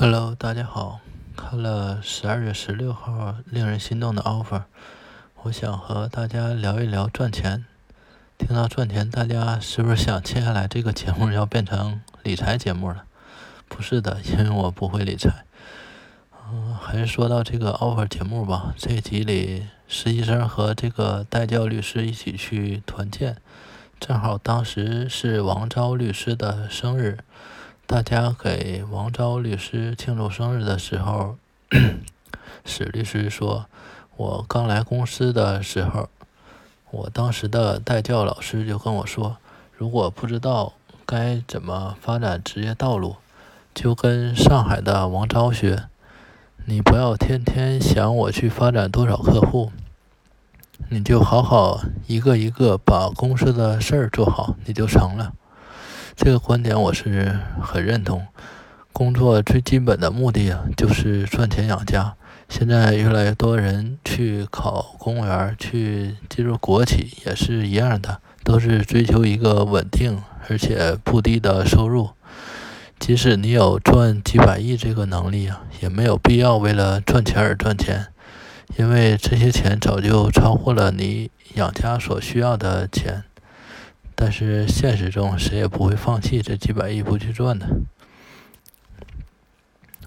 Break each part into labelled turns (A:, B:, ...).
A: Hello，大家好。看了十二月十六号令人心动的 offer，我想和大家聊一聊赚钱。听到赚钱，大家是不是想接下来这个节目要变成理财节目了？不是的，因为我不会理财。嗯，还是说到这个 offer 节目吧。这集里，实习生和这个代教律师一起去团建，正好当时是王昭律师的生日。大家给王昭律师庆祝生日的时候，史律师说：“我刚来公司的时候，我当时的代教老师就跟我说，如果不知道该怎么发展职业道路，就跟上海的王昭学。你不要天天想我去发展多少客户，你就好好一个一个把公司的事儿做好，你就成了。”这个观点我是很认同。工作最基本的目的啊，就是赚钱养家。现在越来越多人去考公务员，去进入国企也是一样的，都是追求一个稳定而且不低的收入。即使你有赚几百亿这个能力啊，也没有必要为了赚钱而赚钱，因为这些钱早就超过了你养家所需要的钱。但是现实中，谁也不会放弃这几百亿不去赚的。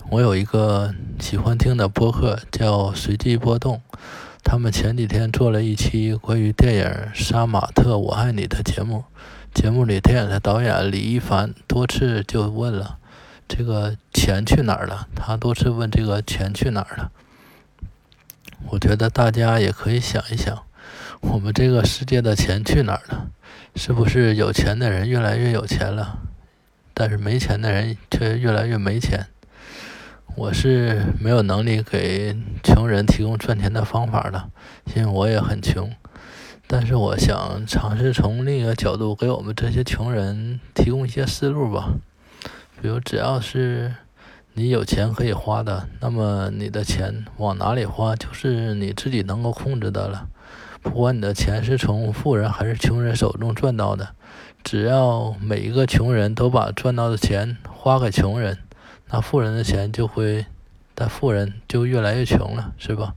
A: 我有一个喜欢听的播客，叫随机波动。他们前几天做了一期关于电影《杀马特我爱你》的节目。节目里，电影的导演李一凡多次就问了：“这个钱去哪儿了？”他多次问：“这个钱去哪儿了？”我觉得大家也可以想一想，我们这个世界的钱去哪儿了？是不是有钱的人越来越有钱了，但是没钱的人却越来越没钱？我是没有能力给穷人提供赚钱的方法的，因为我也很穷。但是我想尝试从另一个角度给我们这些穷人提供一些思路吧。比如，只要是你有钱可以花的，那么你的钱往哪里花，就是你自己能够控制的了。不管你的钱是从富人还是穷人手中赚到的，只要每一个穷人都把赚到的钱花给穷人，那富人的钱就会，但富人就越来越穷了，是吧？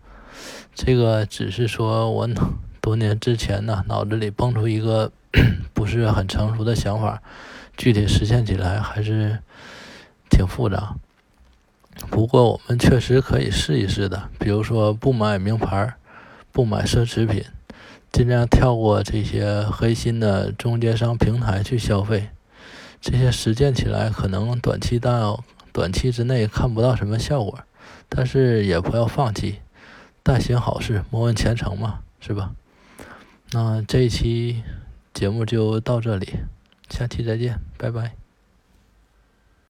A: 这个只是说我多年之前呢，脑子里蹦出一个 不是很成熟的想法，具体实现起来还是挺复杂。不过我们确实可以试一试的，比如说不买名牌。不买奢侈品，尽量跳过这些黑心的中间商平台去消费。这些实践起来可能短期到短期之内看不到什么效果，但是也不要放弃。但行好事，莫问前程嘛，是吧？那这一期节目就到这里，下期再见，拜拜。